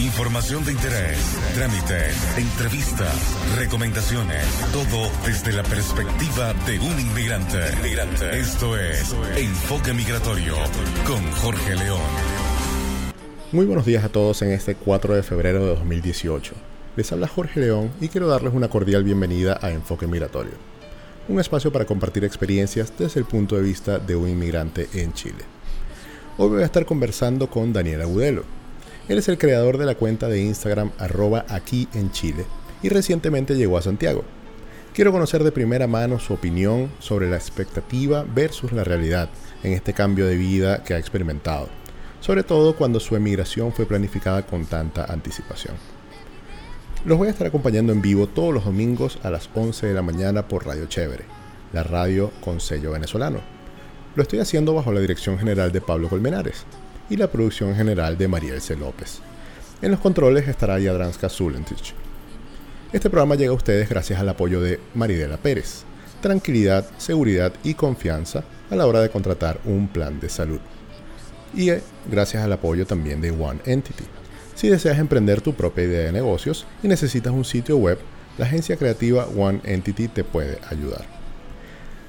Información de interés, trámites, entrevistas, recomendaciones, todo desde la perspectiva de un inmigrante. Esto es Enfoque Migratorio con Jorge León. Muy buenos días a todos en este 4 de febrero de 2018. Les habla Jorge León y quiero darles una cordial bienvenida a Enfoque Migratorio, un espacio para compartir experiencias desde el punto de vista de un inmigrante en Chile. Hoy voy a estar conversando con Daniel Agudelo. Él es el creador de la cuenta de Instagram arroba aquí en Chile y recientemente llegó a Santiago. Quiero conocer de primera mano su opinión sobre la expectativa versus la realidad en este cambio de vida que ha experimentado, sobre todo cuando su emigración fue planificada con tanta anticipación. Los voy a estar acompañando en vivo todos los domingos a las 11 de la mañana por Radio Chévere, la radio con sello venezolano. Lo estoy haciendo bajo la dirección general de Pablo Colmenares y la producción general de Mariel C. López. En los controles estará Yadranska Zulentich. Este programa llega a ustedes gracias al apoyo de Maridela Pérez. Tranquilidad, seguridad y confianza a la hora de contratar un plan de salud. Y eh, gracias al apoyo también de One Entity. Si deseas emprender tu propia idea de negocios y necesitas un sitio web, la agencia creativa One Entity te puede ayudar.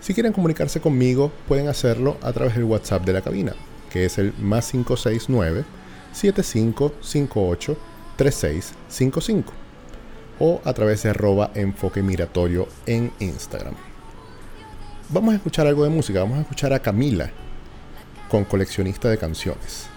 Si quieren comunicarse conmigo, pueden hacerlo a través del WhatsApp de la cabina, que es el más 569 7558 3655 o a través de arroba enfoque miratorio en Instagram. Vamos a escuchar algo de música, vamos a escuchar a Camila con coleccionista de canciones.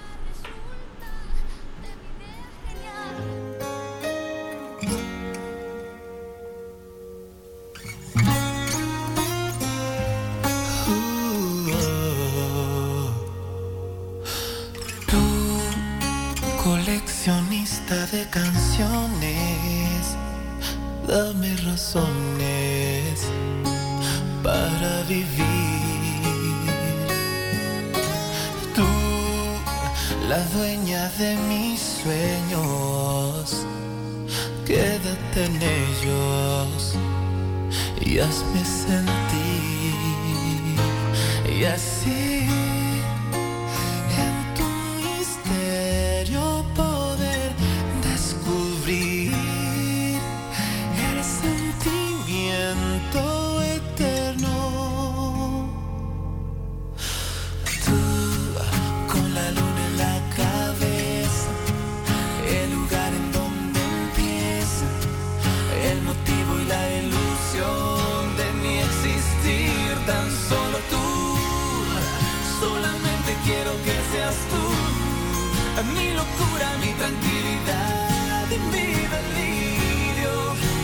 locura, mi tranquilidad y mi delirio,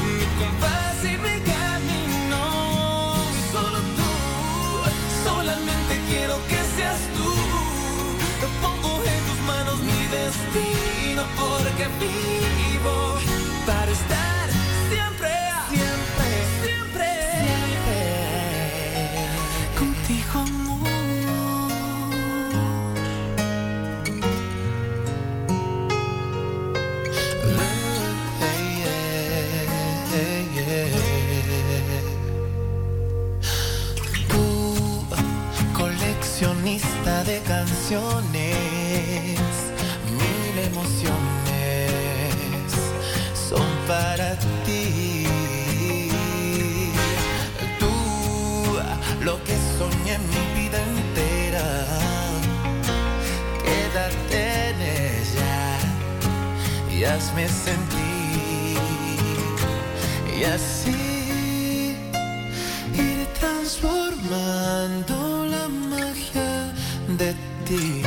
mi compás y mi camino. Solo tú, solamente quiero que seas tú. Te pongo en tus manos mi destino porque vi de canciones, mil emociones son para ti. Tú, lo que soñé en mi vida entera, quédate en ella y hazme sentir. Y así day.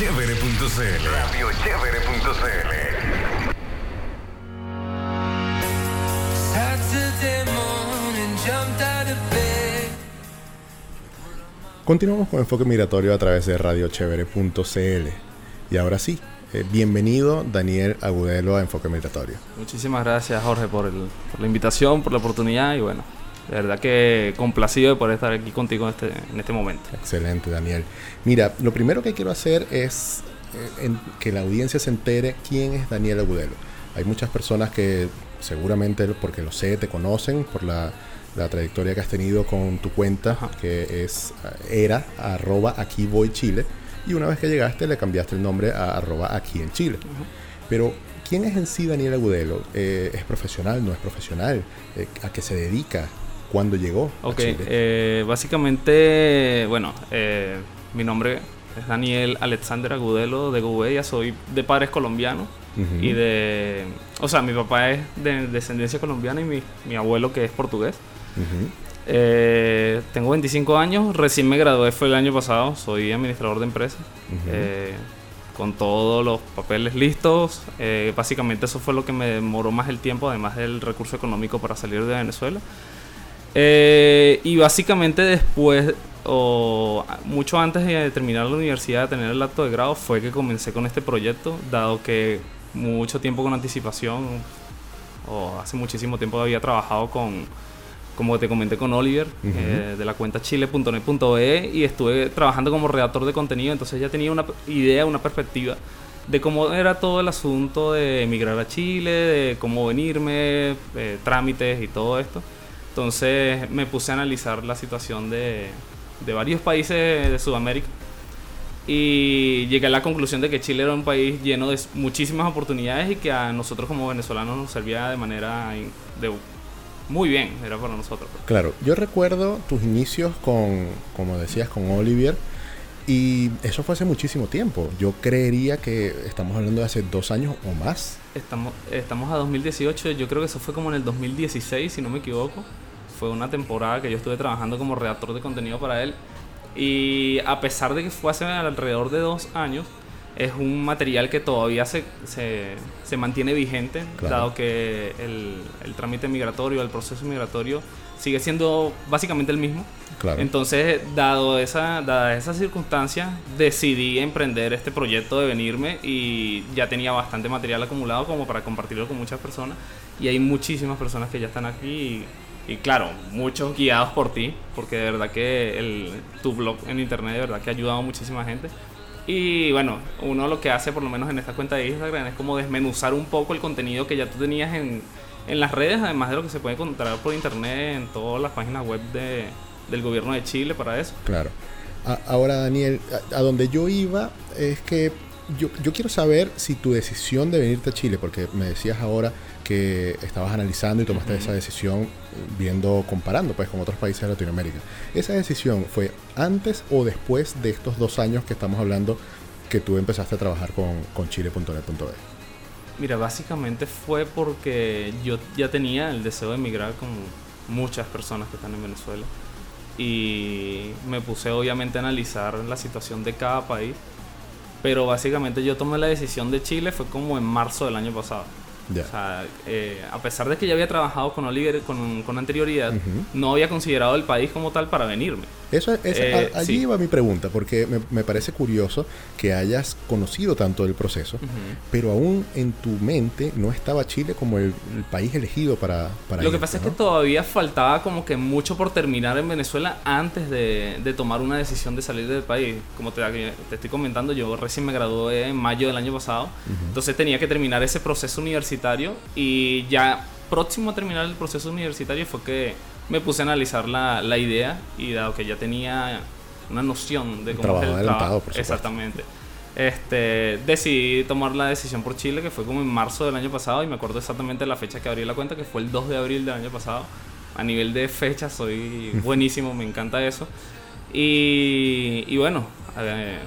www.radiochevere.cl Radiochevere.cl Continuamos con Enfoque Migratorio a través de radiochevere.cl. Y ahora sí, eh, bienvenido Daniel Agudelo a Enfoque Migratorio. Muchísimas gracias Jorge por, el, por la invitación, por la oportunidad y bueno, de verdad que complacido de poder estar aquí contigo en este, en este momento. Excelente Daniel. Mira, lo primero que quiero hacer es eh, que la audiencia se entere quién es Daniel Agudelo. Hay muchas personas que seguramente, porque lo sé, te conocen por la la trayectoria que has tenido con tu cuenta, que es era arroba aquí voy Chile, y una vez que llegaste le cambiaste el nombre a arroba aquí en Chile. Pero, ¿quién es en sí Daniel Agudelo? Eh, ¿Es profesional? ¿No es profesional? Eh, ¿A qué se dedica? ¿Cuándo llegó? Ok? Eh, básicamente, bueno, mi nombre es Daniel Alexander Agudelo de Gouveia, soy de padres colombianos y de... O sea, mi papá es de descendencia colombiana y mi, mi abuelo que es portugués. Eh, tengo 25 años, recién me gradué fue el año pasado, soy administrador de empresa, eh, con todos los papeles listos. Eh, básicamente eso fue lo que me demoró más el tiempo, además del recurso económico para salir de Venezuela. Y básicamente después, o mucho antes de terminar la universidad, de tener el acto de grado, fue que comencé con este proyecto, dado que mucho tiempo con anticipación, o hace muchísimo tiempo había trabajado con como te comenté con Oliver, eh, de la cuenta chile.net.be, y estuve trabajando como redactor de contenido, entonces ya tenía una idea, una perspectiva de cómo era todo el asunto de emigrar a Chile, de cómo venirme, eh, trámites y todo esto. Entonces me puse a analizar la situación de, de varios países de Sudamérica y llegué a la conclusión de que Chile era un país lleno de muchísimas oportunidades y que a nosotros como venezolanos nos servía de manera de muy bien, era para nosotros. Claro, yo recuerdo tus inicios con, como decías, con Olivier. Y eso fue hace muchísimo tiempo. Yo creería que estamos hablando de hace dos años o más. Estamos, estamos a 2018, yo creo que eso fue como en el 2016, si no me equivoco. Fue una temporada que yo estuve trabajando como redactor de contenido para él. Y a pesar de que fue hace alrededor de dos años, es un material que todavía se, se, mantiene vigente, dado que el, el, trámite migratorio, el proceso migratorio sigue siendo básicamente el mismo. Entonces, dado esa, dada esa circunstancia, decidí emprender este proyecto de venirme y ya tenía bastante material acumulado como para compartirlo con muchas personas. Y hay muchísimas personas que ya están aquí y, claro, muchos guiados por ti, porque de verdad que el, tu blog en internet de verdad que ha ayudado a muchísima gente. Y bueno, uno lo que hace, por lo menos en esta cuenta de Instagram, es como desmenuzar un poco el contenido que ya tú tenías en, en las redes, además de lo que se puede encontrar por internet en todas las páginas web de, del gobierno de Chile para eso. Claro. ahora, Daniel, a, donde yo iba es que yo, yo quiero saber si tu decisión de venirte a Chile, porque me decías ahora que estabas analizando y tomaste esa decisión viendo, comparando pues con otros países de Latinoamérica. ¿Esa decisión fue antes o después de estos dos años que estamos hablando que tú empezaste a trabajar con, con? Mira, básicamente fue porque yo ya tenía el deseo de emigrar con muchas personas que están en Venezuela y me puse obviamente a analizar la situación de cada país, pero básicamente yo tomé la decisión de Chile fue como en marzo del año pasado. O sea, eh, a pesar de que ya había trabajado con Oliver con, con anterioridad, no había considerado el país como tal para venirme. Eso, eh, allí iba mi pregunta, porque me, parece curioso que hayas conocido tanto el proceso, pero aún en tu mente no estaba Chile como el, país elegido para, para Lo que pasa es que todavía faltaba como que mucho por terminar en Venezuela antes de, de tomar una decisión de salir del país. Como te, te, estoy comentando, yo recién me gradué en mayo del año pasado, entonces tenía que terminar ese proceso universitario y ya próximo a terminar el proceso universitario fue que me puse a analizar la, la idea y dado que ya tenía una noción de cómo es el trabajo. Por exactamente. Este, decidí tomar la decisión por Chile, que fue como en marzo del año pasado, y me acuerdo exactamente la fecha que abrí la cuenta, que fue el 2 de abril del año pasado. A nivel de fecha soy buenísimo, me encanta eso. Y, y bueno, eh,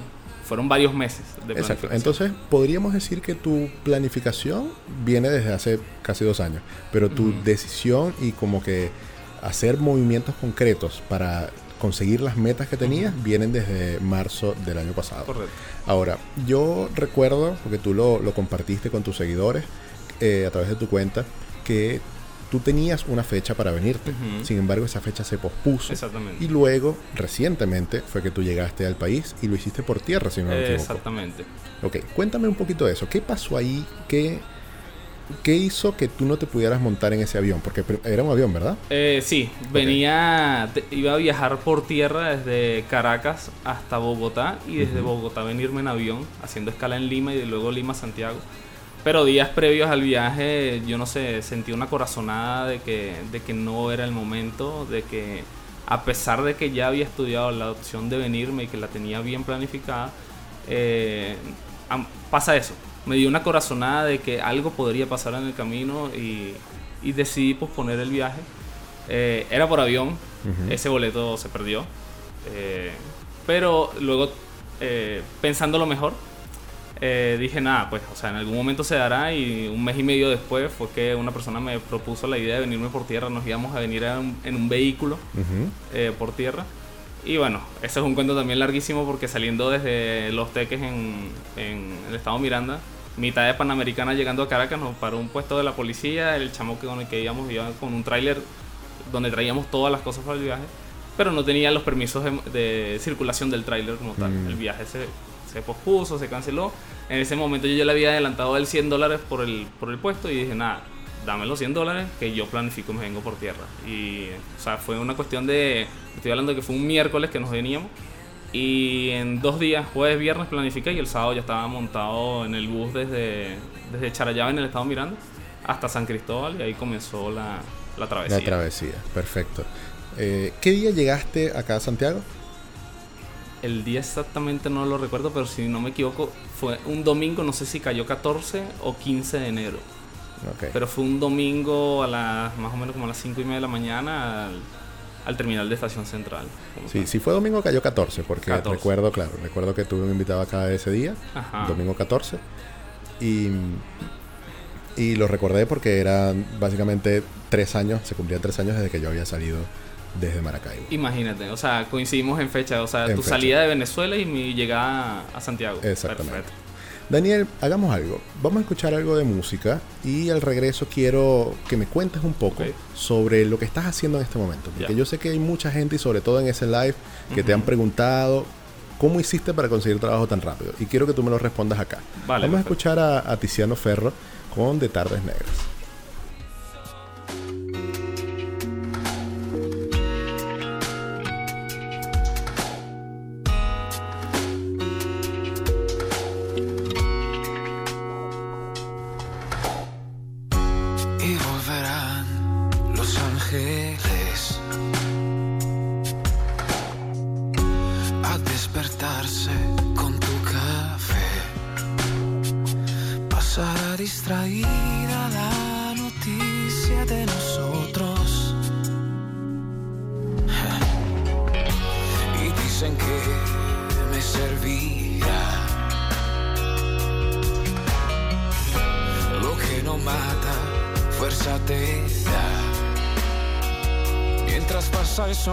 fueron varios meses de Exacto. Entonces, podríamos decir que tu planificación viene desde hace casi dos años, pero tu decisión y como que hacer movimientos concretos para conseguir las metas que tenías vienen desde marzo del año pasado. Correcto. Ahora, yo recuerdo, porque tú lo, lo compartiste con tus seguidores eh, a través de tu cuenta, que tú tenías una fecha para venirte. Sin embargo, esa fecha se pospuso. Exactamente. Y luego, recientemente, fue que tú llegaste al país y lo hiciste por tierra, si no me equivoco. Exactamente. Ok, cuéntame un poquito de eso. ¿Qué pasó ahí? ¿Qué, ¿Qué hizo que tú no te pudieras montar en ese avión? Porque era un avión, ¿verdad? Eh, sí, venía, iba a viajar por tierra desde Caracas hasta Bogotá y desde Bogotá venirme en avión, haciendo escala en Lima y de luego Lima a Santiago. Pero días previos al viaje, yo no sé, sentí una corazonada de que, de que no era el momento, de que a pesar de que ya había estudiado la opción de venirme y que la tenía bien planificada, eh, pasa eso. Me dio una corazonada de que algo podría pasar en el camino y, y decidí posponer el viaje. Eh, era por avión, ese boleto se perdió. Eh, pero luego, eh, pensándolo mejor, eh, dije, nada, pues, o sea, en algún momento se dará y un mes y medio después fue que una persona me propuso la idea de venirme por tierra, nos íbamos a venir a un- en un vehículo Ujú. eh, por tierra. Y bueno, ese es un cuento también larguísimo porque saliendo desde Los Teques en, en el estado Miranda, mitad de Panamericana llegando a Caracas, nos paró un puesto de la policía, el chamo que con el que íbamos iba con un tráiler donde traíamos todas las cosas para el viaje, pero no tenía los permisos de, de circulación del tráiler como tal. Mm. El viaje se, se pospuso, se canceló. En ese momento yo ya le había adelantado el 100 dólares por el, por el puesto y dije, nada, dame los 100 dólares que yo planifico me vengo por tierra. Y, o sea, fue una cuestión de, estoy hablando de que fue un miércoles que nos veníamos y en dos días, jueves, viernes planifiqué y el sábado ya estaba montado en el bus desde, desde Charallave en el estado Miranda hasta San Cristóbal y ahí comenzó la, la travesía. La travesía, perfecto. Eh, ¿Qué día llegaste acá a Santiago? El día exactamente no lo recuerdo, pero si no me equivoco, fue un domingo, no sé si cayó 14 o 15 de enero. Ok. Pero fue un domingo a las más o menos como a las 5 y media de la mañana al, al terminal de estación central. Sí, tal. si fue domingo cayó 14, porque 14. recuerdo, claro, recuerdo que tuve un invitado acá ese día, Ajá. domingo 14, y, y lo recordé porque eran básicamente tres años, se cumplían tres años desde que yo había salido desde Maracaibo. Imagínate, o sea, coincidimos en fecha, o sea, En tu fecha. salida de Venezuela y mi llegada a Santiago. Exactamente. Perfecto. Daniel, hagamos algo. Vamos a escuchar algo de música y al regreso quiero que me cuentes un poco sobre lo que estás haciendo en este momento. Porque yo sé que hay mucha gente y sobre todo en ese live que te han preguntado cómo hiciste para conseguir trabajo tan rápido. Y quiero que tú me lo respondas acá. Vale, Vamos a escuchar a, a Tiziano Ferro con De Tardes Negras.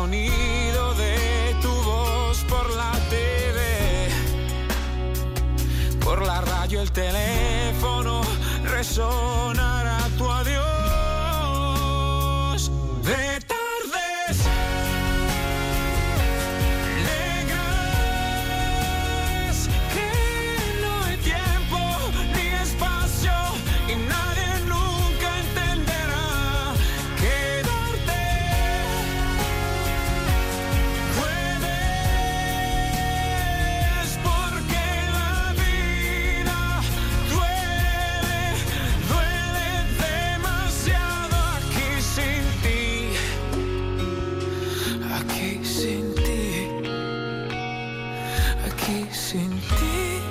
Pasa el aquí sin ti.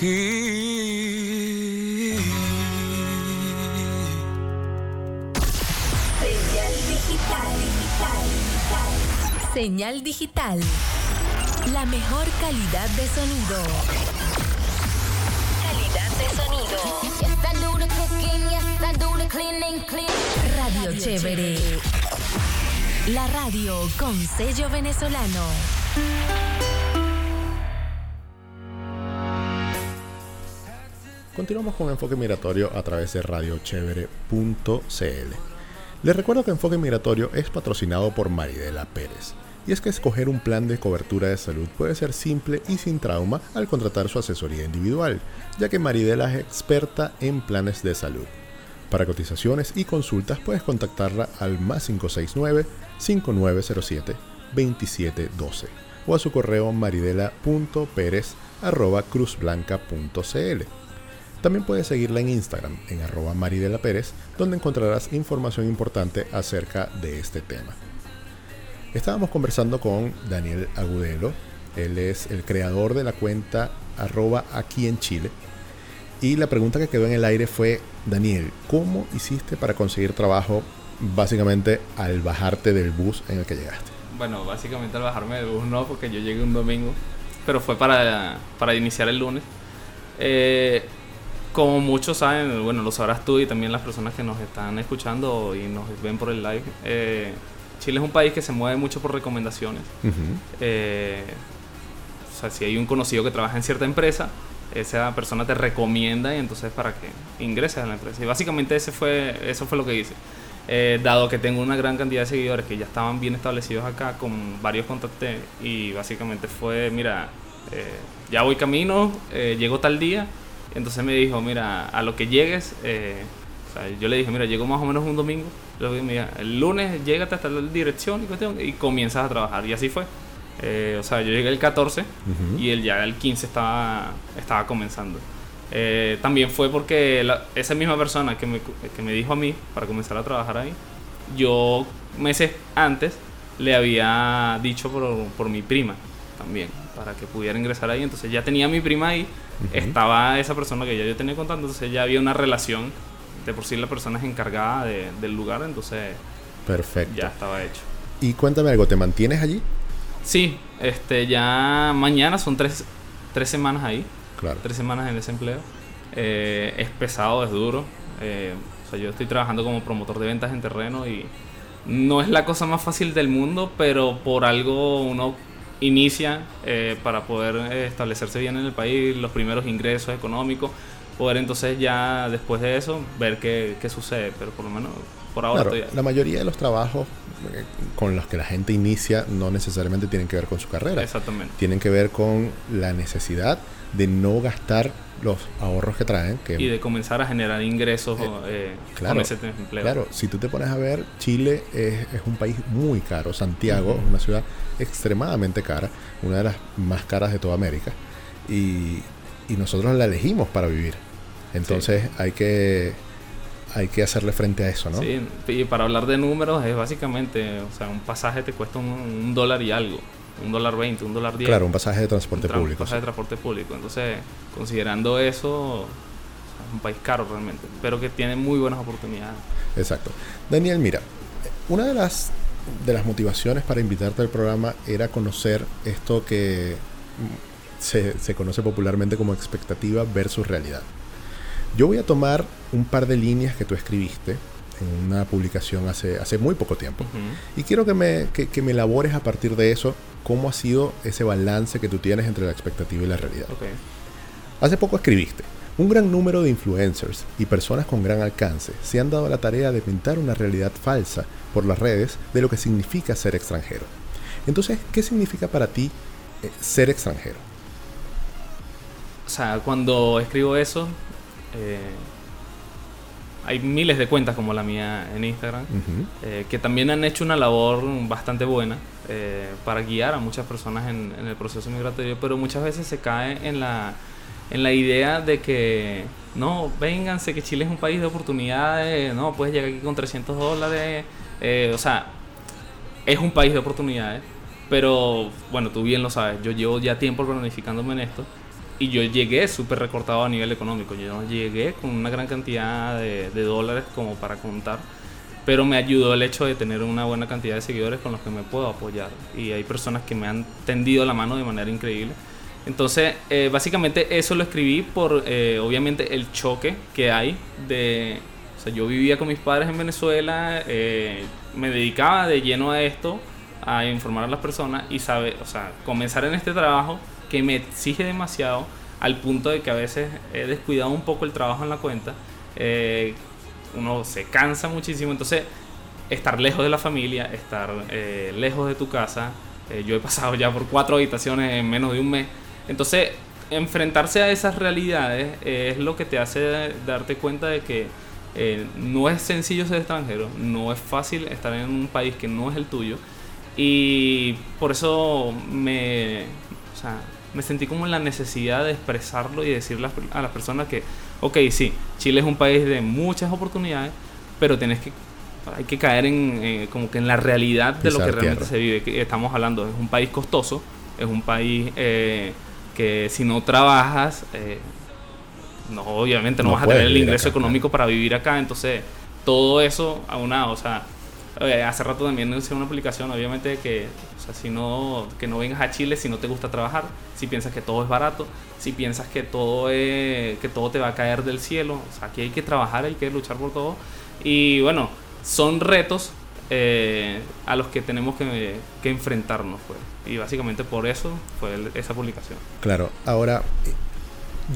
ti Señal digital. Señal digital. La mejor calidad de sonido. Calidad de sonido. Radio Chévere. La radio con sello venezolano. Continuamos con Enfoque Migratorio a través de radiochevere.cl. Les recuerdo que Enfoque Migratorio es patrocinado por Maridela Pérez. Y es que escoger un plan de cobertura de salud puede ser simple y sin trauma al contratar su asesoría individual, ya que Maridela es experta en planes de salud. Para cotizaciones y consultas puedes contactarla al más 569-5907-2712 o a su correo maridela.perez.cruzblanca.cl. También puedes seguirla en Instagram en arroba Maridela donde encontrarás información importante acerca de este tema. Estábamos conversando con Daniel Agudelo, él es el creador de la cuenta arroba aquí en Chile. Y la pregunta que quedó en el aire fue, Daniel, ¿cómo hiciste para conseguir trabajo básicamente al bajarte del bus en el que llegaste? Bueno, básicamente al bajarme del bus no, porque yo llegué un domingo, pero fue para, para iniciar el lunes. Eh, como muchos saben, bueno, lo sabrás tú y también las personas que nos están escuchando y nos ven por el live. eh, Chile es un país que se mueve mucho por recomendaciones. Eh, o sea, si hay un conocido que trabaja en cierta empresa, esa persona te recomienda y entonces para que ingreses a la empresa. Y básicamente ese fue, eso fue lo que hice. Eh, dado que tengo una gran cantidad de seguidores que ya estaban bien establecidos acá, con varios contacté y básicamente fue, mira, ya voy camino, llego tal día. Entonces me dijo, mira, a lo que llegues, eh, o sea, yo le dije, mira, llego más o menos un domingo. Mira, el lunes llégate hasta la dirección y cuestión y comienzas a trabajar. Y así fue. Eh, o sea, yo llegué el 14 y él ya el 15 estaba, estaba comenzando. Eh, también fue porque la- esa misma persona que me, que me dijo a mí para comenzar a trabajar ahí, yo meses antes le había dicho por, por mi prima también, para que pudiera ingresar ahí. Entonces ya tenía a mi prima ahí, estaba esa persona que ya yo tenía contacto, entonces ya había una relación. De por sí la persona es encargada de- del lugar, entonces Perfecto. ya estaba hecho. Y cuéntame algo, ¿te mantienes allí? Sí, este, ya mañana son tres, tres semanas ahí, Claro. tres semanas en ese empleo. Eh, es pesado, es duro. Eh, o sea, yo estoy trabajando como promotor de ventas en terreno y no es la cosa más fácil del mundo, pero por algo uno inicia eh, para poder eh, establecerse bien en el país, los primeros ingresos económicos, poder entonces ya después de eso ver qué, qué sucede, pero por lo menos por ahora Claro, estoy- la mayoría de los trabajos con los que la gente inicia no necesariamente tienen que ver con su carrera. Exactamente. Tienen que ver con la necesidad de no gastar los ahorros que traen. Que, Y de comenzar a generar ingresos Eh, eh, claro, con ese empleo. Claro, si tú te pones a ver, Chile es, es un país muy caro. Santiago es una ciudad extremadamente cara, una de las más caras de toda América. Y, y nosotros la elegimos para vivir. Entonces hay que hay que hacerle frente a eso, ¿no? Sí, y para hablar de números es básicamente, o sea, un pasaje te cuesta un, un dólar y algo, un dólar veinte, un dólar diez. Claro, un pasaje de transporte un tra- público. pasaje de transporte público. Entonces, considerando eso, es un país caro realmente, pero que tiene muy buenas oportunidades. Exacto. Daniel, mira, una de las de las motivaciones para invitarte al programa era conocer esto que mm, se, se conoce popularmente como expectativa versus realidad. Yo voy a tomar un par de líneas que tú escribiste en una publicación hace, hace muy poco tiempo. Y quiero que me, que, que me elabores a partir de eso cómo ha sido ese balance que tú tienes entre la expectativa y la realidad. Ok. Hace poco escribiste, un gran número de influencers y personas con gran alcance se han dado la tarea de pintar una realidad falsa por las redes de lo que significa ser extranjero. Entonces, ¿qué significa para ti eh, ser extranjero? O sea, cuando escribo eso, eh, hay miles de cuentas como la mía en Instagram. Eh, que también han hecho una labor bastante buena eh, para guiar a muchas personas en, en el proceso migratorio, pero muchas veces se cae en la, en la idea de que, no, vénganse, que Chile es un país de oportunidades, no, puedes llegar aquí con 300 dólares, eh, o sea, es un país de oportunidades, pero bueno, tú bien lo sabes, yo llevo ya tiempo planificándome en esto. Y yo llegué súper recortado a nivel económico. Yo no llegué con una gran cantidad de, de dólares como para contar pero me ayudó el hecho de tener una buena cantidad de seguidores con los que me puedo apoyar. Y hay personas que me han tendido la mano de manera increíble. Entonces, eh, básicamente eso lo escribí por, eh, obviamente, el choque que hay de... O sea, yo vivía con mis padres en Venezuela, eh, me dedicaba de lleno a esto, a informar a las personas y sabe, o sea, comenzar en este trabajo que me exige demasiado al punto de que a veces he descuidado un poco el trabajo en la cuenta. eh, uno se cansa muchísimo, entonces estar lejos de la familia, estar eh, lejos de tu casa, eh, yo he pasado ya por cuatro habitaciones en menos de un mes, entonces enfrentarse a esas realidades es lo que te hace darte cuenta de que no es sencillo ser extranjero, no es fácil estar en un país que no es el tuyo y por eso me, me sentí como en la necesidad de expresarlo y decirle a- las personas que, ok, sí, Chile es un país de muchas oportunidades, pero tienes que, hay que caer en, eh, como que en la realidad de lo que realmente tierra. se vive. Que estamos hablando, es un país costoso, es un país eh, que si no trabajas, eh, no, obviamente no, No vas a tener el ingreso acá, económico para vivir acá, entonces todo eso aunado, o sea, eh, hace rato también hice una aplicación, obviamente que, o sea, si no, que no vengas a Chile si no te gusta trabajar, si piensas que todo es barato, si piensas que todo es, que todo te va a caer del cielo, o sea, aquí hay que trabajar, hay que luchar por todo. Y bueno, son retos eh, a los que tenemos que, que enfrentarnos, pues, y básicamente por eso fue el- esa publicación. Claro, ahora eh,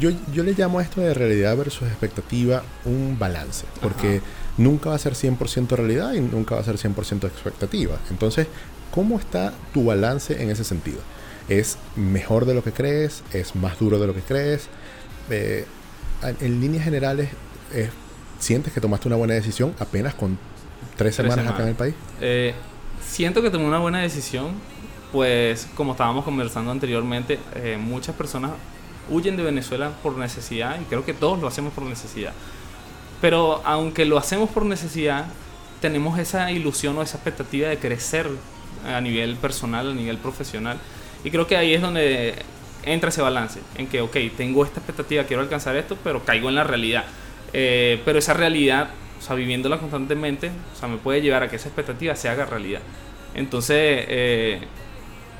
yo, yo le llamo a esto de realidad versus expectativa un balance, porque nunca va a ser 100% realidad y nunca va a ser 100% expectativa. Entonces, ¿cómo está tu balance en ese sentido? ¿Es mejor de lo que crees? ¿Es más duro de lo que crees? Eh, en- líneas generales, eh, ¿sientes que tomaste una buena decisión apenas con tres, semanas, acá en el país? Eh, siento que tomé una buena decisión, pues como estábamos conversando anteriormente, muchas personas huyen de Venezuela por necesidad y creo que todos lo hacemos por necesidad. Pero aunque lo hacemos por necesidad, tenemos esa ilusión o esa expectativa de crecer a nivel personal, a nivel profesional. Y creo que ahí es donde entra ese balance, en que, ok, tengo esta expectativa, quiero alcanzar esto, pero caigo en la realidad. Eh, pero esa realidad, o sea, viviéndola constantemente, o sea, me puede llevar a que esa expectativa se haga realidad. Entonces, eh,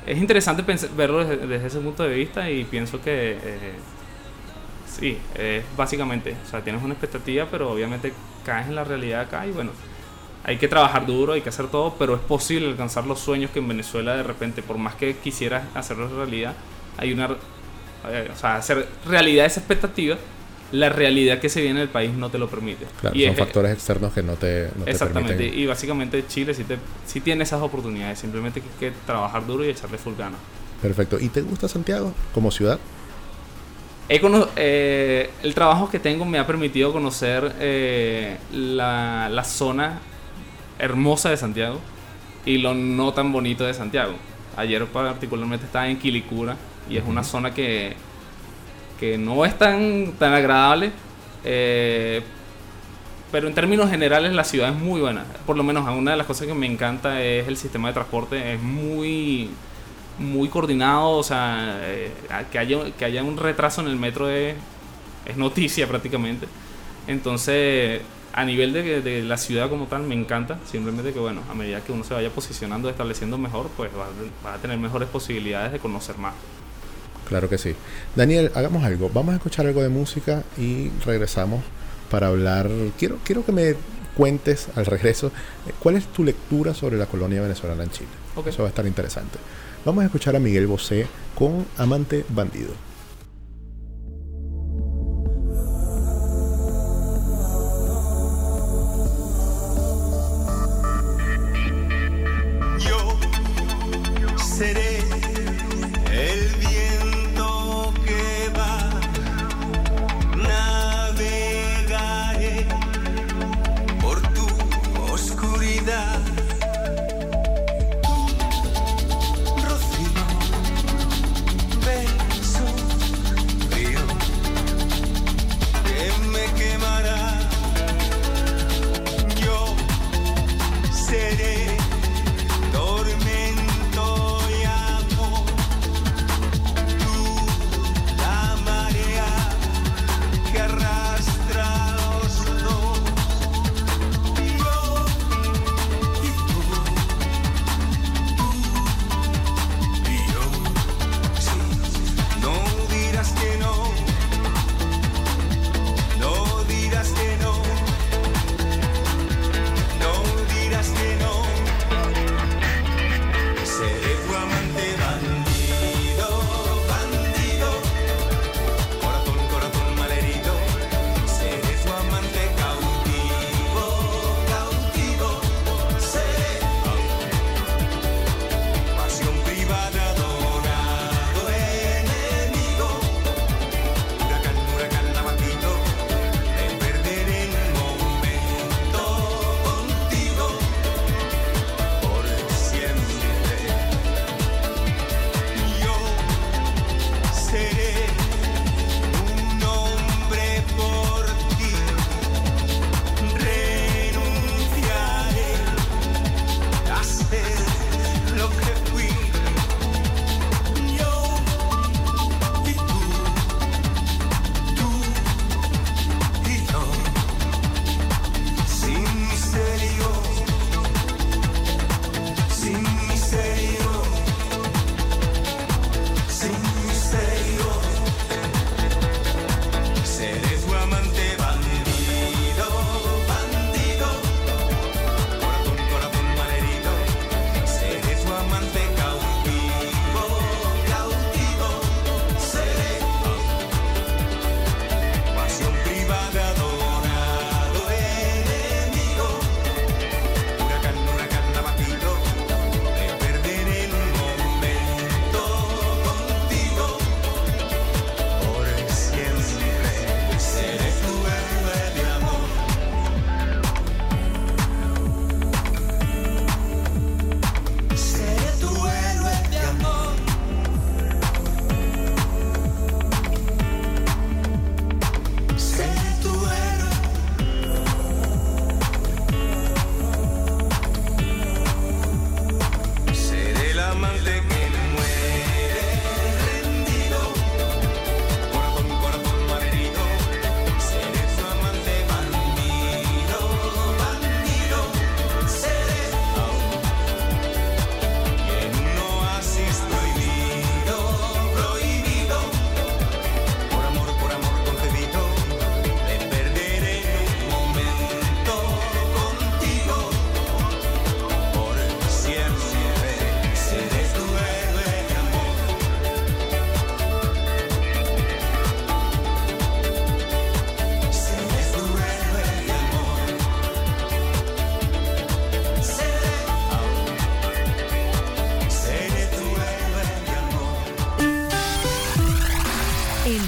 es interesante verlo desde, desde ese punto de vista y pienso que eh, sí, es básicamente, o sea, tienes una expectativa, pero obviamente caes en la realidad acá y bueno, hay que trabajar duro, hay que hacer todo, pero es posible alcanzar los sueños que en Venezuela de repente, por más que quisieras hacerlo realidad, hay una... eh, o sea, hacer realidad esa expectativa, la realidad que se viene en el país no te lo permite. Claro, Y son es- factores externos que no te, no te Exactamente, permiten. y básicamente Chile sí, te, sí tiene esas oportunidades, simplemente que hay que trabajar duro y echarle full ganas. Perfecto. ¿Y te gusta Santiago como ciudad? He eh, el trabajo que tengo me ha permitido conocer eh, la, la zona hermosa de Santiago y lo no tan bonito de Santiago. Ayer particularmente estaba en Quilicura y es una zona que, que no es tan, tan agradable, eh, pero en términos generales la ciudad es muy buena. Por lo menos una de las cosas que me encanta es el sistema de transporte, es muy muy coordinado, o sea, eh, que, haya, que haya un retraso en el metro es, es noticia prácticamente. Entonces, a nivel de, de la ciudad como tal, me encanta. Simplemente que, bueno, a medida que uno se vaya posicionando, estableciendo mejor, pues va, a- va a tener mejores posibilidades de conocer más. Claro que sí. Daniel, hagamos algo. Vamos a escuchar algo de música y regresamos para hablar. Quiero, quiero que me cuentes al regreso eh, cuál es tu lectura sobre la colonia venezolana en Chile. Ok. Eso va a estar interesante. Vamos a escuchar a Miguel Bosé con Amante Bandido.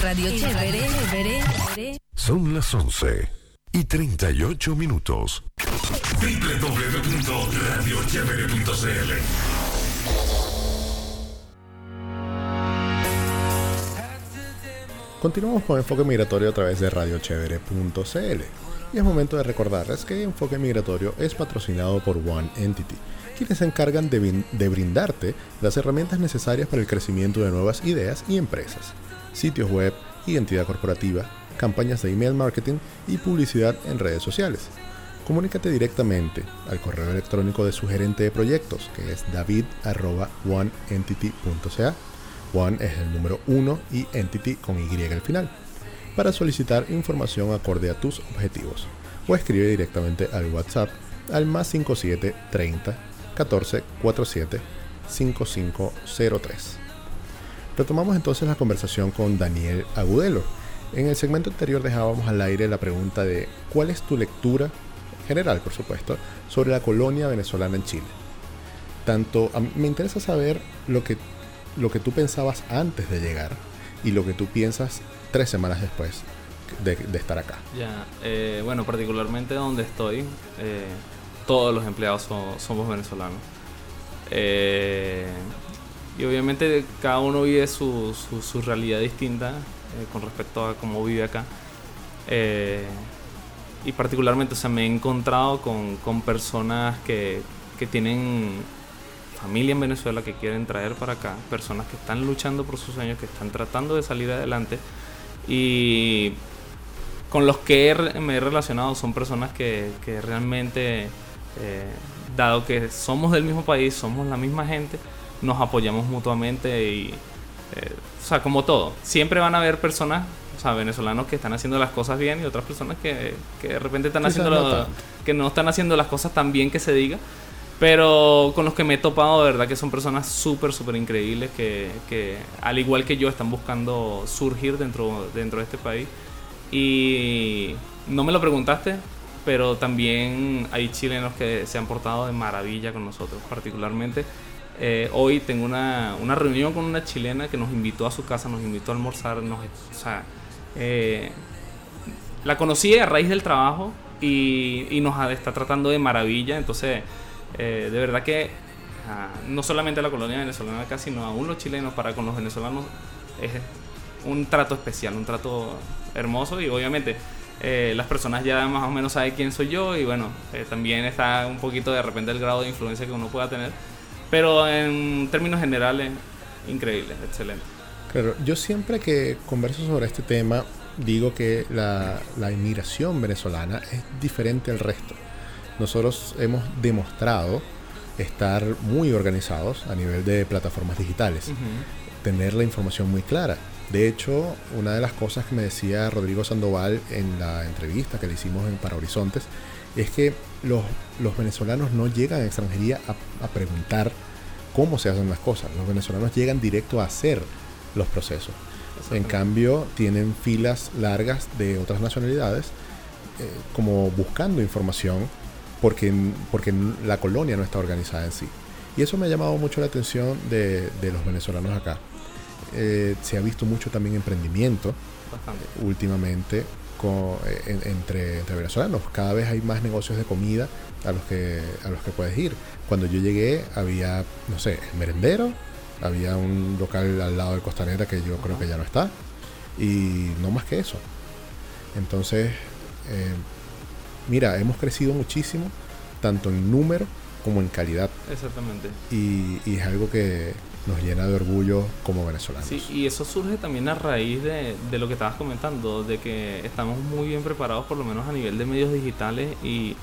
Radio Chévere. Chévere. Son las 11 y 38 minutos. www.radiochevere.cl Continuamos con Enfoque Migratorio a través de radiochevere.cl y es momento de recordarles que Enfoque Migratorio es patrocinado por One Entity, quienes se encargan de brindarte las herramientas necesarias para el crecimiento de nuevas ideas y empresas, sitios web, identidad corporativa, campañas de email marketing y publicidad en redes sociales. Comunícate directamente al correo electrónico de su gerente de proyectos, que es david.oneentity.ca. One es el número 1 y entity con Y al final, para solicitar información acorde a tus objetivos. O escribe directamente al WhatsApp al más 57 30 14 47 5503. Retomamos entonces la conversación con Daniel Agudelo. En el segmento anterior dejábamos al aire la pregunta de ¿cuál es tu lectura general, por supuesto, sobre la colonia venezolana en Chile? Tanto me interesa saber lo que, lo que tú pensabas antes de llegar y lo que tú piensas tres semanas después de, estar acá. Ya, eh, bueno, particularmente donde estoy, eh, todos los empleados so- somos venezolanos. Eh, y obviamente cada uno vive su, su, realidad distinta eh, con respecto a cómo vive acá. Eh, y particularmente, o me he encontrado con, con personas que, que tienen familia en Venezuela que quieren traer para acá, personas que están luchando por sus sueños, que están tratando de salir adelante y con los que me he relacionado son personas que, que realmente, eh, dado que somos del mismo país, somos la misma gente, nos apoyamos mutuamente y, eh, o sea, como todo, siempre van a haber personas, o sea, venezolanos que están haciendo las cosas bien y otras personas que, que de repente están Quizás haciendo no lo- que no están haciendo las cosas tan bien que se diga. Pero con los que me he topado, de verdad que son personas súper, súper increíbles que, que, al igual que yo, están buscando surgir dentro, dentro de este país. Y no me lo preguntaste, pero también hay chilenos que se han portado de maravilla con nosotros, particularmente. Eh, hoy tengo una, una reunión con una chilena que nos invitó a su casa, nos invitó a almorzar, nos, o sea, eh, la conocí a raíz del trabajo y, y nos está tratando de maravilla. Entonces, eh, de verdad que ah, no solamente la colonia venezolana acá, sino aún los chilenos para con los venezolanos es un trato especial, un trato hermoso y obviamente eh, las personas ya más o menos saben quién soy yo y bueno, eh, también está un poquito de repente el grado de influencia que uno pueda tener. Pero en términos generales, increíble, excelente. Claro, yo siempre que converso sobre este tema digo que la, la inmigración venezolana es diferente al resto. Nosotros hemos demostrado estar muy organizados a nivel de plataformas digitales, tener la información muy clara. De hecho, una de las cosas que me decía Rodrigo Sandoval en la entrevista que le hicimos en Para Horizontes es que los, los venezolanos no llegan a extranjería a, a preguntar cómo se hacen las cosas. Los venezolanos llegan directo a hacer los procesos. En cambio, tienen filas largas de otras nacionalidades, eh, como buscando información, porque, porque la colonia no está organizada en sí. Y eso me ha llamado mucho la atención de, de los venezolanos acá. Eh, se ha visto mucho también emprendimiento Bastante. últimamente con- en- entre, entre venezolanos. Cada vez hay más negocios de comida a los que a los que puedes ir. Cuando yo llegué había, no sé, el merendero, había un local al lado de Costanera que yo creo que ya no está y no más que eso. Entonces, eh, mira, hemos crecido muchísimo, tanto en número como en calidad Exactamente. y, y es algo que nos llena de orgullo como venezolanos. Sí, y eso surge también a raíz de, de lo que estabas comentando, de que estamos muy bien preparados, por lo menos a nivel de medios digitales, y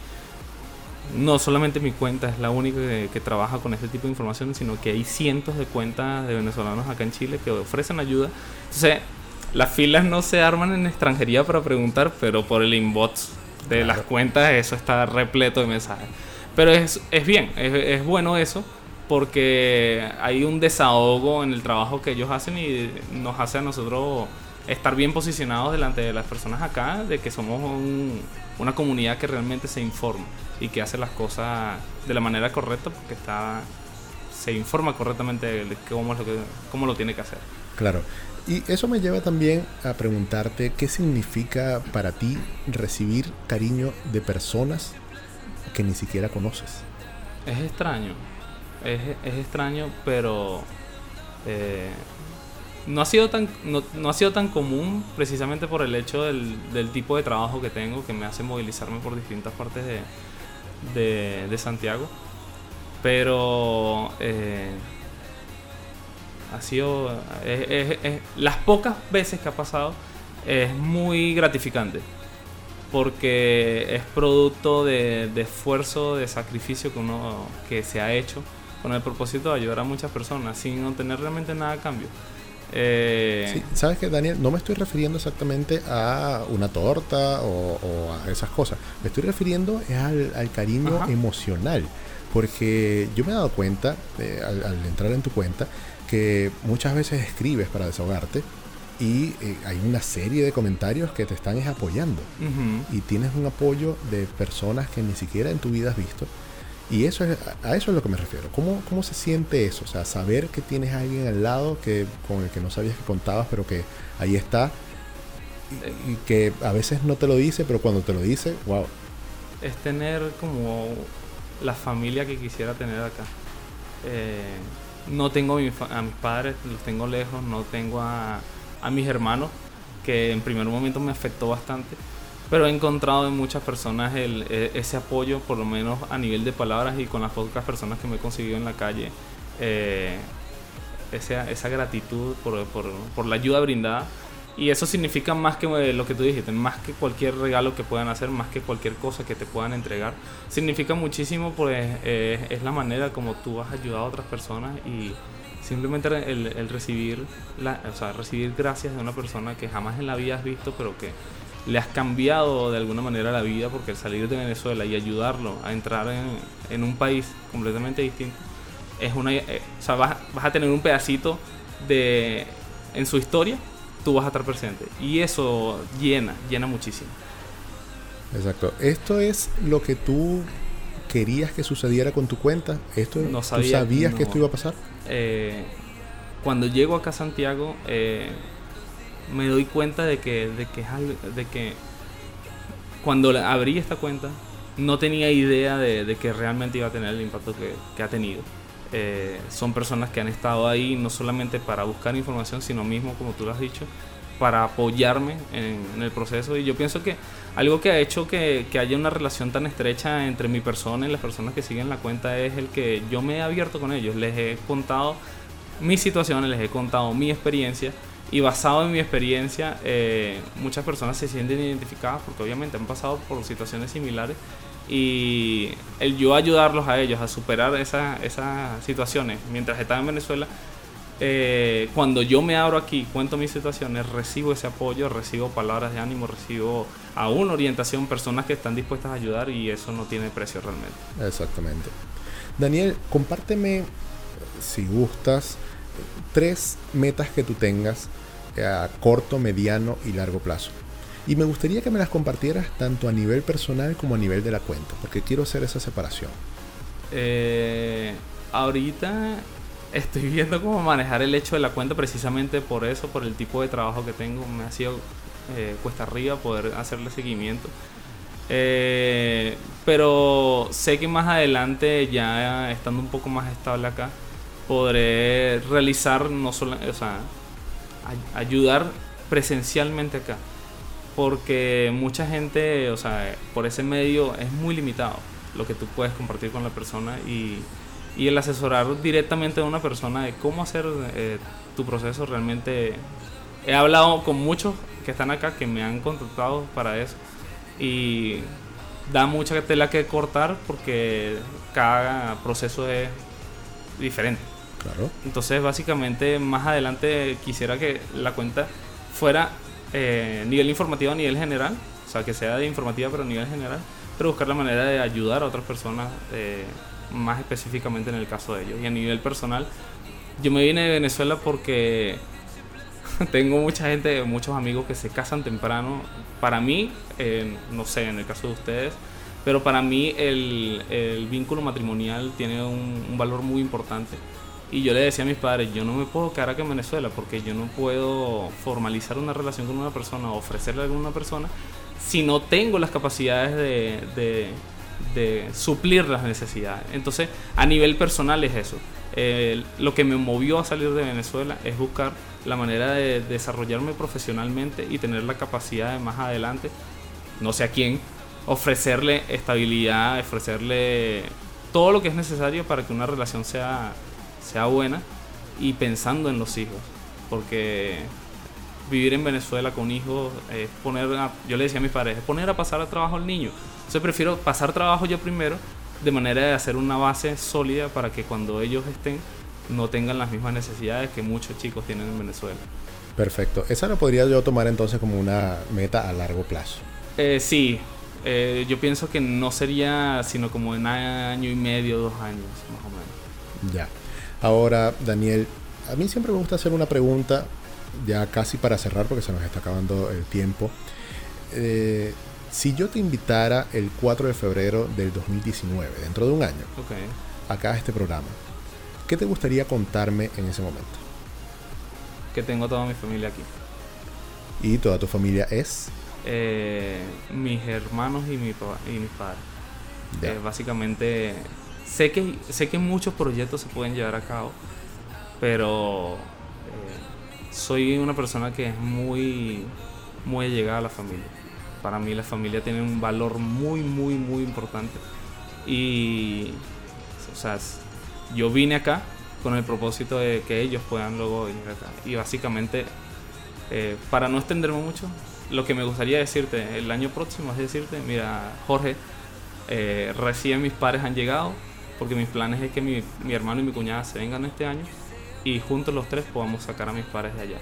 no solamente mi cuenta es la única que, que trabaja con este tipo de información, sino que hay cientos de cuentas de venezolanos acá en Chile que ofrecen ayuda. Entonces, las filas no se arman en extranjería para preguntar, pero por el inbox de las cuentas eso está repleto de mensajes. Pero es, es bien, es, es bueno eso, porque hay un desahogo en el trabajo que ellos hacen y nos hace a nosotros estar bien posicionados delante de las personas acá, de que somos un- una comunidad que realmente se informa y que hace las cosas de la manera correcta porque está se informa correctamente de cómo, es lo que, cómo lo tiene que hacer. Claro. Y eso me lleva también a preguntarte qué significa para ti recibir cariño de personas que ni siquiera conoces. Es extraño, es, es extraño, pero eh, no, ha sido tan, no, no ha sido tan común precisamente por el hecho del, del tipo de trabajo que tengo que me hace movilizarme por distintas partes de, de, Santiago. Pero eh, ha sido. es- es- las pocas veces que ha pasado es muy gratificante. Porque es producto de, de esfuerzo, de sacrificio que uno que se ha hecho con el propósito de ayudar a muchas personas sin obtener realmente nada a cambio. Eh, Sí, ¿Sabes qué, Daniel? No me estoy refiriendo exactamente a una torta o, o a esas cosas. Me estoy refiriendo al, al cariño Ajá. emocional. Porque yo me he dado cuenta, eh, al, al entrar en tu cuenta, que muchas veces escribes para desahogarte y eh, hay una serie de comentarios que te están es apoyando. y tienes un apoyo de personas que ni siquiera en tu vida has visto. Y eso es, a eso es lo que me refiero. ¿Cómo, ¿Cómo se siente eso? O sea, saber que tienes a alguien al lado que, con el que no sabías que contabas, pero que ahí está. Y, y que a veces no te lo dice, pero cuando te lo dice, wow. es tener como la familia que quisiera tener acá. Eh, no tengo a, mi a mis padres, los tengo lejos, no tengo a, a mis hermanos, que en primer momento me afectó bastante, pero he encontrado en muchas personas e- ese apoyo, por lo menos a nivel de palabras y con las pocas personas que me he conseguido en la calle, eh, esa, gratitud por, la ayuda brindada. Y eso significa más que eh, lo que tú dijiste, más que cualquier regalo que puedan hacer, más que cualquier cosa que te puedan entregar. Significa muchísimo, pues eh, es la manera como tú has ayudado a otras personas y simplemente el, recibir gracias de una persona que jamás en la vida has visto, pero que le has cambiado de alguna manera la vida porque el salir de Venezuela y ayudarlo a entrar en, en un país completamente distinto es una eh, o sea vas, vas a tener un pedacito de en su historia tú vas a estar presente y eso llena llena muchísimo Exacto. Esto es lo que tú querías que sucediera con tu cuenta. Esto No ¿Tú sabía, sabías que esto iba a pasar? Eh, cuando llego acá a Santiago eh, me doy cuenta de que de que de que cuando abrí esta cuenta no tenía idea de, de que realmente iba a tener el impacto que, que ha tenido. Eh, son personas que han estado ahí no solamente para buscar información, sino mismo, como tú lo has dicho, para apoyarme en, en el proceso. Y yo pienso que algo que ha hecho que, que haya una relación tan estrecha entre mi persona y las personas que siguen la cuenta es el que yo me he abierto con ellos. Les he contado mis situaciones, les he contado mi experiencia. Y basado en mi experiencia, eh, muchas personas se sienten identificadas porque obviamente han pasado por situaciones similares. Y el yo ayudarlos a ellos a superar esa- esas situaciones mientras estaba en Venezuela, eh, cuando yo me abro aquí, cuento mis situaciones, recibo ese apoyo, recibo palabras de ánimo, recibo aún orientación, personas que están dispuestas a ayudar y eso no tiene precio realmente. Exactamente. Daniel, compárteme, si gustas, tres metas que tú tengas a corto, mediano y largo plazo. Y me gustaría que me las compartieras tanto a nivel personal como a nivel de la cuenta, porque quiero hacer esa separación. Eh, ahorita estoy viendo cómo manejar el hecho de la cuenta precisamente por eso, por el tipo de trabajo que tengo. Me ha sido eh, cuesta arriba poder hacerle seguimiento. Eh, pero sé que más adelante, ya estando un poco más estable acá, podré realizar no solo, o sea, ayudar presencialmente acá. Porque mucha gente, o sea, por ese medio es muy limitado lo que tú puedes compartir con la persona y, y el asesorar directamente a una persona de cómo hacer eh, tu proceso realmente... He hablado con muchos que están acá que me han contactado para eso y da mucha tela que cortar porque cada proceso es diferente. Entonces, básicamente, más adelante quisiera que la cuenta fuera eh, nivel informativo a nivel general, o sea, que sea de informativa pero a nivel general, pero buscar la manera de ayudar a otras personas, eh, más específicamente en el caso de ellos. Y a nivel personal, yo me vine de Venezuela porque tengo mucha gente, muchos amigos que se casan temprano. Para mí, eh, no sé, en el caso de ustedes, pero para mí el, vínculo matrimonial tiene un valor muy importante Y yo le decía a mis padres, yo no me puedo quedar acá en Venezuela porque yo no puedo formalizar una relación con una persona o ofrecerle a alguna persona si no tengo las capacidades de, de, suplir las necesidades. Entonces, a nivel personal es eso. Lo que me movió a salir de Venezuela es buscar la manera de desarrollarme profesionalmente y tener la capacidad de más adelante, no sé a quién, ofrecerle estabilidad, ofrecerle todo lo que es necesario para que una relación sea, sea buena y pensando en los hijos. Porque vivir en Venezuela con hijos es poner, a- yo le decía a mis padres, es poner a pasar a trabajo al niño. Entonces prefiero pasar trabajo yo primero, de manera de hacer una base sólida para que cuando ellos estén no tengan las mismas necesidades que muchos chicos tienen en Venezuela. Perfecto. Esa la podría yo tomar entonces como una meta a largo plazo. Eh, sí, eh, yo pienso que no sería sino como en año y medio, dos años, más o menos. Ya. Ahora, Daniel, a mí siempre me gusta hacer una pregunta, ya casi para cerrar, porque se nos está acabando el tiempo. Eh, si yo te invitara el 4 de febrero del 2019, dentro de un año, acá a este programa, ¿qué te gustaría contarme en ese momento? Que tengo toda mi familia aquí. Y toda tu familia es. Eh, mis hermanos y, mi y mis padres. Eh, básicamente, sé que, sé que muchos proyectos se pueden llevar a cabo, pero eh, soy una persona que es muy, muy allegada a la familia. Para mí la familia tiene un valor muy, muy, muy importante. Y, o sea, yo vine acá con el propósito de que ellos puedan luego venir acá. Y básicamente, eh, para no extenderme mucho, lo que me gustaría decirte el año próximo es decirte, mira, Jorge, eh, recién mis padres han llegado, porque mis planes es que mi, mi hermano y mi cuñada se vengan este año y juntos los tres podamos sacar a mis padres de allá.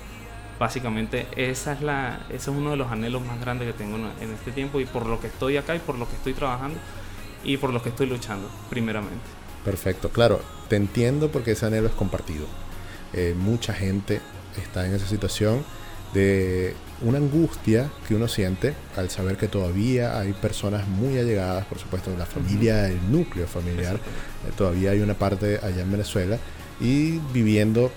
Básicamente esa es la, ese es uno de los anhelos más grandes que tengo en, este tiempo y por lo que estoy acá y por lo que estoy trabajando y por lo que estoy luchando, primeramente. Perfecto, claro, te entiendo porque ese anhelo es compartido. Eh, mucha gente está en esa situación de una angustia que uno siente al saber que todavía hay personas muy allegadas, por supuesto, en la familia, el núcleo familiar, eh, todavía hay una parte allá en Venezuela y viviendo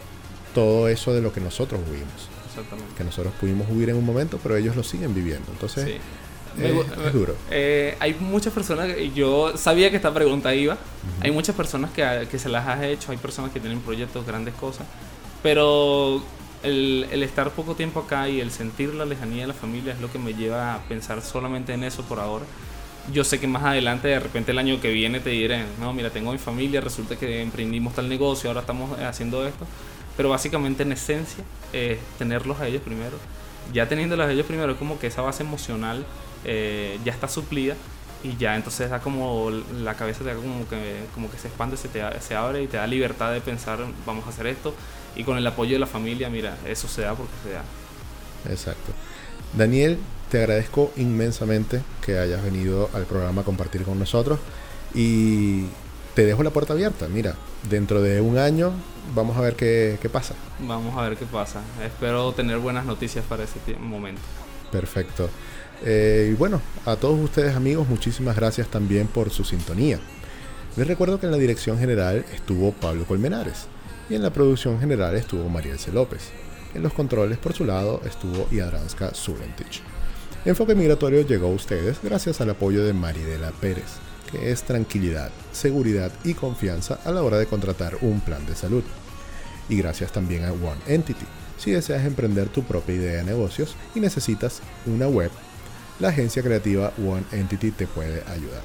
todo eso de lo que nosotros vivimos, Exactamente. que nosotros pudimos vivir en un momento, pero ellos lo siguen viviendo. Entonces, Sí. eh, es duro. Eh, hay muchas personas, yo sabía que esta pregunta iba, hay muchas personas que, que se las has hecho, hay personas que tienen proyectos, grandes cosas, pero el, estar poco tiempo acá y el sentir la lejanía de la familia es lo que me lleva a pensar solamente en eso por ahora. Yo sé que más adelante, de repente el año que viene te diré, no, mira, tengo mi familia, resulta que emprendimos tal negocio, ahora estamos haciendo esto, pero básicamente en esencia, eh, tenerlos a ellos primero. Ya teniéndolos a ellos primero, es como que esa base emocional eh, ya está suplida y ya entonces da como la cabeza te da como que, como que se expande, se, te, se abre y te da libertad de pensar, vamos a hacer esto. Y con el apoyo de la familia, mira, eso se da porque se da. Exacto. Daniel, te agradezco inmensamente que hayas venido al programa a compartir con nosotros y te dejo la puerta abierta. Mira, dentro de un año vamos a ver qué, qué pasa. Vamos a ver qué pasa. Espero tener buenas noticias para ese momento. Perfecto. Eh, y bueno, a todos ustedes amigos, muchísimas gracias también por su sintonía. Les recuerdo que en la dirección general estuvo Pablo Colmenares y en la producción general estuvo Marielce López. En los controles por su lado estuvo Yadranska Zulentich. Enfoque Migratorio llegó a ustedes gracias al apoyo de Maridela Pérez, que es tranquilidad, seguridad y confianza a la hora de contratar un plan de salud. Y gracias también a One Entity. Si deseas emprender tu propia idea de negocios y necesitas una web, la agencia creativa One Entity te puede ayudar.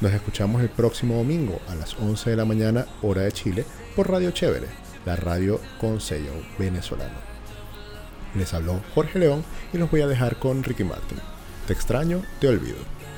Nos escuchamos el próximo domingo a las 11 de la mañana, hora de Chile, por Radio Chévere, la radio con sello venezolano. Les habló Jorge León y los voy a dejar con Ricky Martin. Te extraño, te olvido.